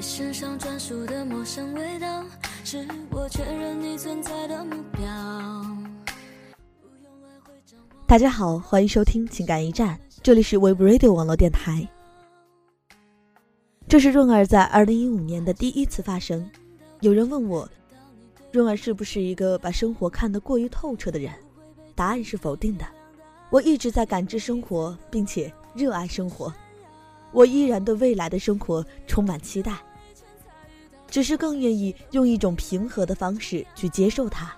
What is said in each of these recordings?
在身上专属的陌生味道，是我确认你存在的目标。大家好，欢迎收听情感驿站，这里是 Web Radio 网络电台。这是润儿在二零一五年的第一次发声。有人问我，润儿是不是一个把生活看得过于透彻的人？答案是否定的。我一直在感知生活，并且热爱生活。我依然对未来的生活充满期待，只是更愿意用一种平和的方式去接受它。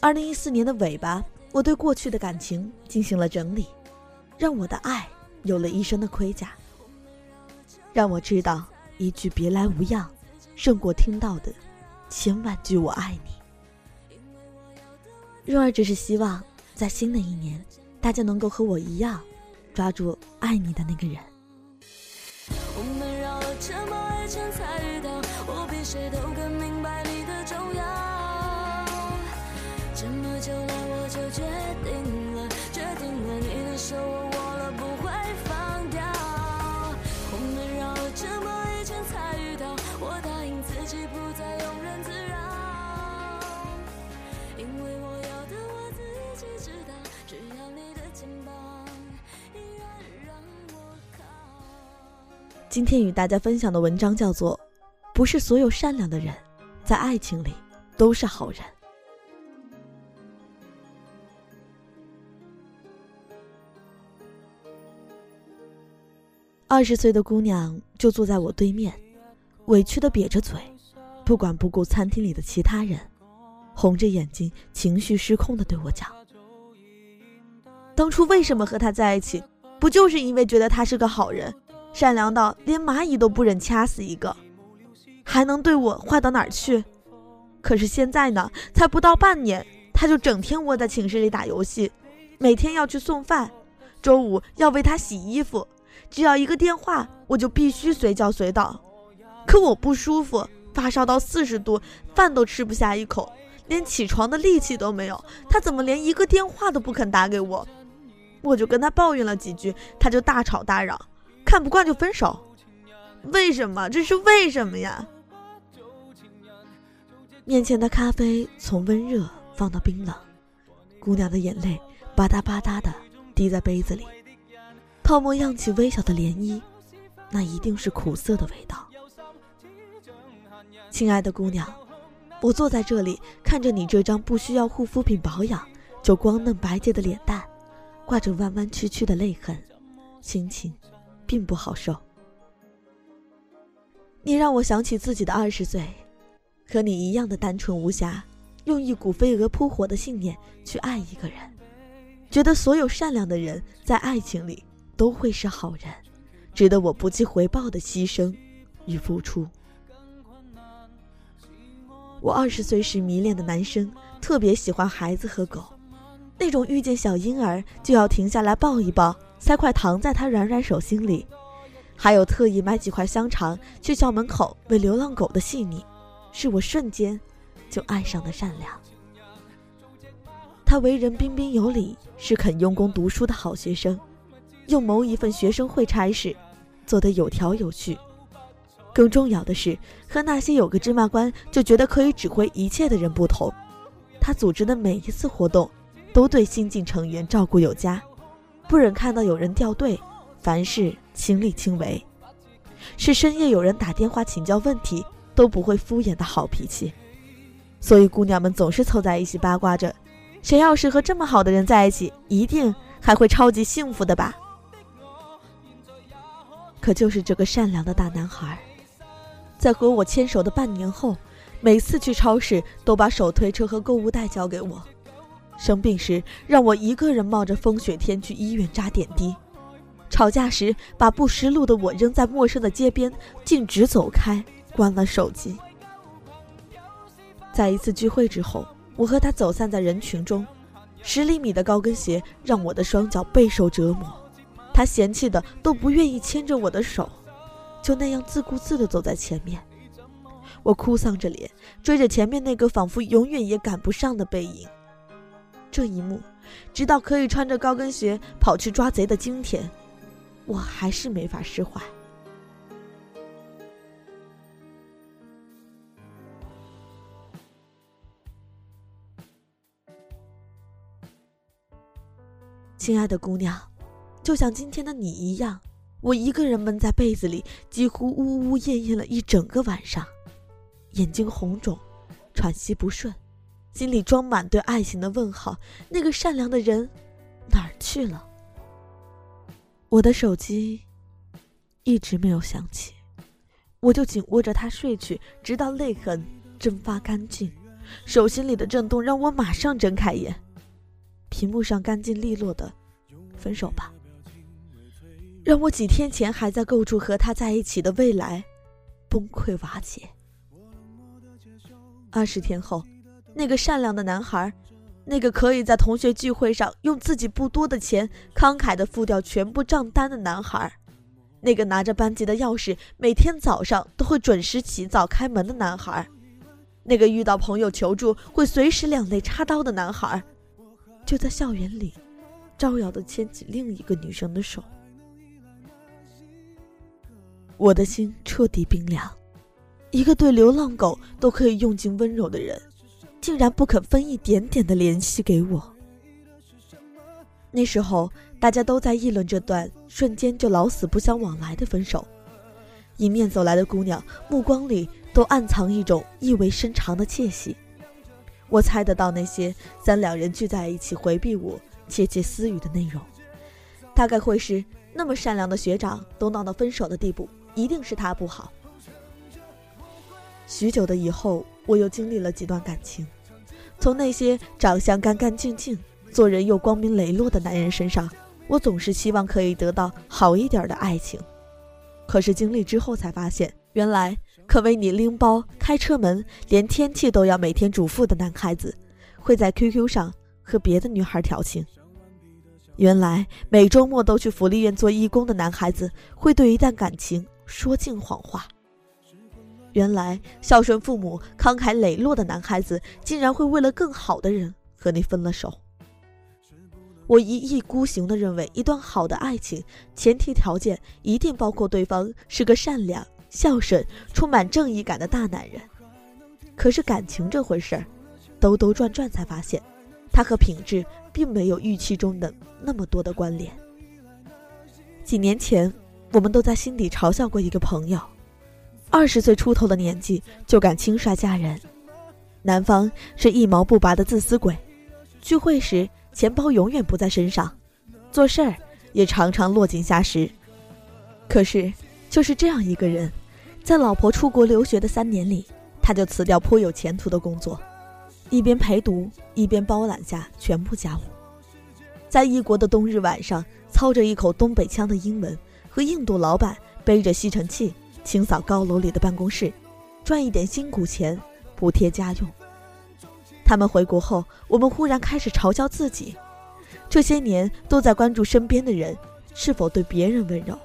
二零一四年的尾巴，我对过去的感情进行了整理，让我的爱有了一身的盔甲，让我知道一句别来无恙，胜过听到的千万句我爱你。若儿只是希望，在新的一年，大家能够和我一样。抓住爱你的那个人。今天与大家分享的文章叫做《不是所有善良的人，在爱情里都是好人》。二十岁的姑娘就坐在我对面，委屈的瘪着嘴，不管不顾餐厅里的其他人，红着眼睛，情绪失控的对我讲：“当初为什么和他在一起？不就是因为觉得他是个好人？”善良到连蚂蚁都不忍掐死一个，还能对我坏到哪儿去？可是现在呢，才不到半年，他就整天窝在寝室里打游戏，每天要去送饭，周五要为他洗衣服，只要一个电话，我就必须随叫随到。可我不舒服，发烧到四十度，饭都吃不下一口，连起床的力气都没有，他怎么连一个电话都不肯打给我？我就跟他抱怨了几句，他就大吵大嚷。看不惯就分手，为什么？这是为什么呀？面前的咖啡从温热放到冰冷，姑娘的眼泪吧嗒吧嗒的滴在杯子里，泡沫漾起微小的涟漪，那一定是苦涩的味道。亲爱的姑娘，我坐在这里，看着你这张不需要护肤品保养就光嫩白洁的脸蛋，挂着弯弯曲曲的泪痕，心情。并不好受。你让我想起自己的二十岁，和你一样的单纯无瑕，用一股飞蛾扑火的信念去爱一个人，觉得所有善良的人在爱情里都会是好人，值得我不计回报的牺牲与付出。我二十岁时迷恋的男生特别喜欢孩子和狗，那种遇见小婴儿就要停下来抱一抱。塞块糖在他软软手心里，还有特意买几块香肠去校门口喂流浪狗的细腻，是我瞬间就爱上的善良。他为人彬彬有礼，是肯用功读书的好学生，又谋一份学生会差事，做得有条有序。更重要的是，和那些有个芝麻官就觉得可以指挥一切的人不同，他组织的每一次活动，都对新进成员照顾有加。不忍看到有人掉队，凡事亲力亲为，是深夜有人打电话请教问题都不会敷衍的好脾气，所以姑娘们总是凑在一起八卦着，谁要是和这么好的人在一起，一定还会超级幸福的吧？可就是这个善良的大男孩，在和我牵手的半年后，每次去超市都把手推车和购物袋交给我。生病时，让我一个人冒着风雪天去医院扎点滴；吵架时，把不识路的我扔在陌生的街边，径直走开，关了手机。在一次聚会之后，我和他走散在人群中，十厘米的高跟鞋让我的双脚备受折磨，他嫌弃的都不愿意牵着我的手，就那样自顾自地走在前面。我哭丧着脸，追着前面那个仿佛永远也赶不上的背影。这一幕直到可以穿着高跟鞋跑去抓贼的今天我还是没法释怀。亲爱的姑娘就像今天的你一样我一个人闷在被子里几乎呜呜咽咽了一整个晚上眼睛红肿喘息不顺。心里装满对爱情的问号。那个善良的人哪儿去了？我的手机一直没有响起，我就紧握着它睡去，直到泪痕蒸发干净。手心里的震动让我马上睁开眼，屏幕上干净利落的“分手吧”，让我几天前还在构筑和他在一起的未来崩溃瓦解。二十天后，那个善良的男孩，那个可以在同学聚会上用自己不多的钱慷慨的付掉全部账单的男孩，那个拿着班级的钥匙每天早上都会准时起早开门的男孩。那个遇到朋友求助会随时两肋插刀的男孩，就在校园里，招摇的牵起另一个女生的手。我的心彻底冰凉，一个对流浪狗都可以用尽温柔的人，竟然不肯分一点点的怜惜给我。那时候大家都在议论这段瞬间就老死不相往来的分手，迎面走来的姑娘目光里。都暗藏一种意味深长的窃喜，我猜得到那些三两人聚在一起回避我窃窃私语的内容，大概会是那么善良的学长都闹到分手的地步，一定是他不好。许久的以后，我又经历了几段感情，从那些长相干干净净、做人又光明磊落的男人身上，我总是希望可以得到好一点的爱情，可是经历之后才发现，原来。可为你拎包、开车门，连天气都要每天嘱咐的男孩子，会在 QQ 上和别的女孩调情。原来每周末都去福利院做义工的男孩子，会对一段感情说尽谎话。原来孝顺父母、慷慨磊落的男孩子，竟然会为了更好的人和你分了手。我一意孤行地认为，一段好的爱情，前提条件一定包括对方是个善良。孝顺、充满正义感的大男人，可是感情这回事儿，兜兜转转才发现，他和品质并没有预期中的那么多的关联。几年前，我们都在心底嘲笑过一个朋友，二十岁出头的年纪就敢轻率嫁人，男方是一毛不拔的自私鬼，聚会时钱包永远不在身上，做事儿也常常落井下石。可是。就是这样一个人，在老婆出国留学的三年里，他就辞掉颇有前途的工作，一边陪读，一边包揽下全部家务。在异国的冬日晚上，操着一口东北腔的英文，和印度老板背着吸尘器清扫高楼里的办公室，赚一点辛苦钱补贴家用。他们回国后，我们忽然开始嘲笑自己，这些年都在关注身边的人是否对别人温柔。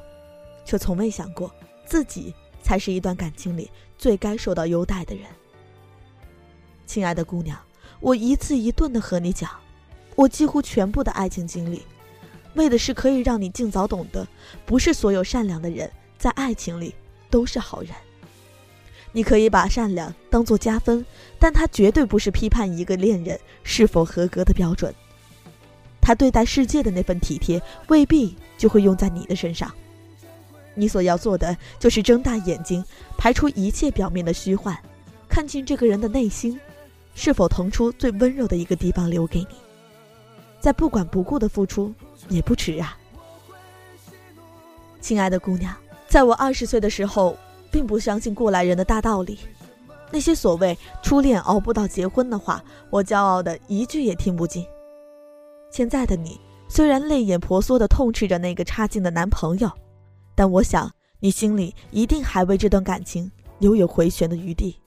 却从未想过，自己才是一段感情里最该受到优待的人。亲爱的姑娘，我一字一顿的和你讲，我几乎全部的爱情经历，为的是可以让你尽早懂得，不是所有善良的人在爱情里都是好人。你可以把善良当做加分，但它绝对不是批判一个恋人是否合格的标准。他对待世界的那份体贴，未必就会用在你的身上。你所要做的就是睁大眼睛，排除一切表面的虚幻，看清这个人的内心，是否腾出最温柔的一个地方留给你。再不管不顾的付出也不迟啊，亲爱的姑娘，在我二十岁的时候，并不相信过来人的大道理，那些所谓初恋熬不到结婚的话，我骄傲的一句也听不进。现在的你，虽然泪眼婆娑的痛斥着那个差劲的男朋友。但我想，你心里一定还为这段感情留有回旋的余地，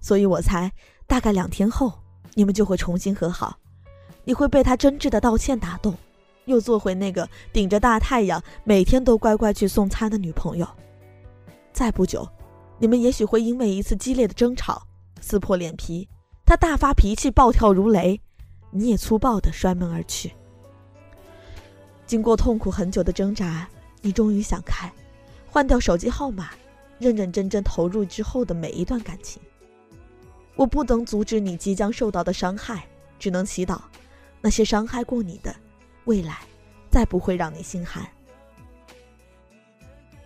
所以我猜，大概两天后，你们就会重新和好。你会被他真挚的道歉打动，又做回那个顶着大太阳每天都乖乖去送餐的女朋友。再不久，你们也许会因为一次激烈的争吵撕破脸皮，他大发脾气，暴跳如雷，你也粗暴的摔门而去。经过痛苦很久的挣扎。你终于想开，换掉手机号码，认认真真投入之后的每一段感情。我不能阻止你即将受到的伤害，只能祈祷，那些伤害过你的，未来再不会让你心寒。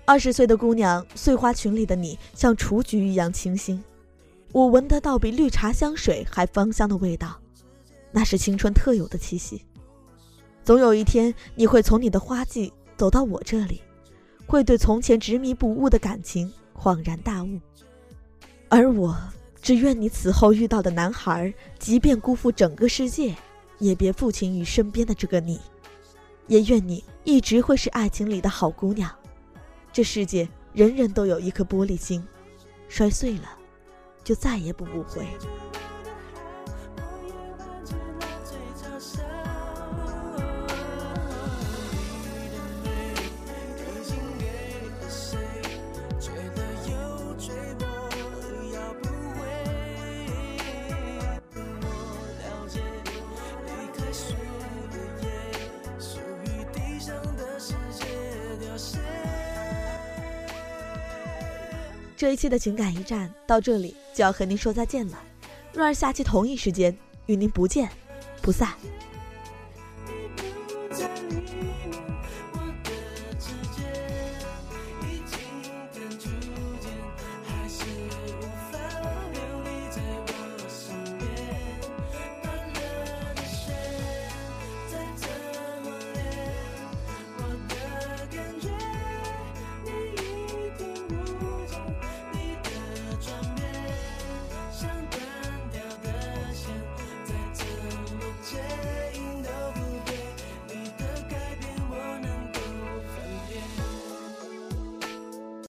二十岁的姑娘，碎花裙里的你像雏菊一样清新，我闻得到比绿茶香水还芳香的味道，那是青春特有的气息。总有一天，你会从你的花季走到我这里，会对从前执迷不悟的感情恍然大悟，而我只愿你此后遇到的男孩，即便辜负整个世界，也别负情于身边的这个你，也愿你一直会是爱情里的好姑娘。这世界人人都有一颗玻璃心，摔碎了，就再也补不回。这一期的情感驿站到这里就要和您说再见了，若儿下期同一时间与您不见不散。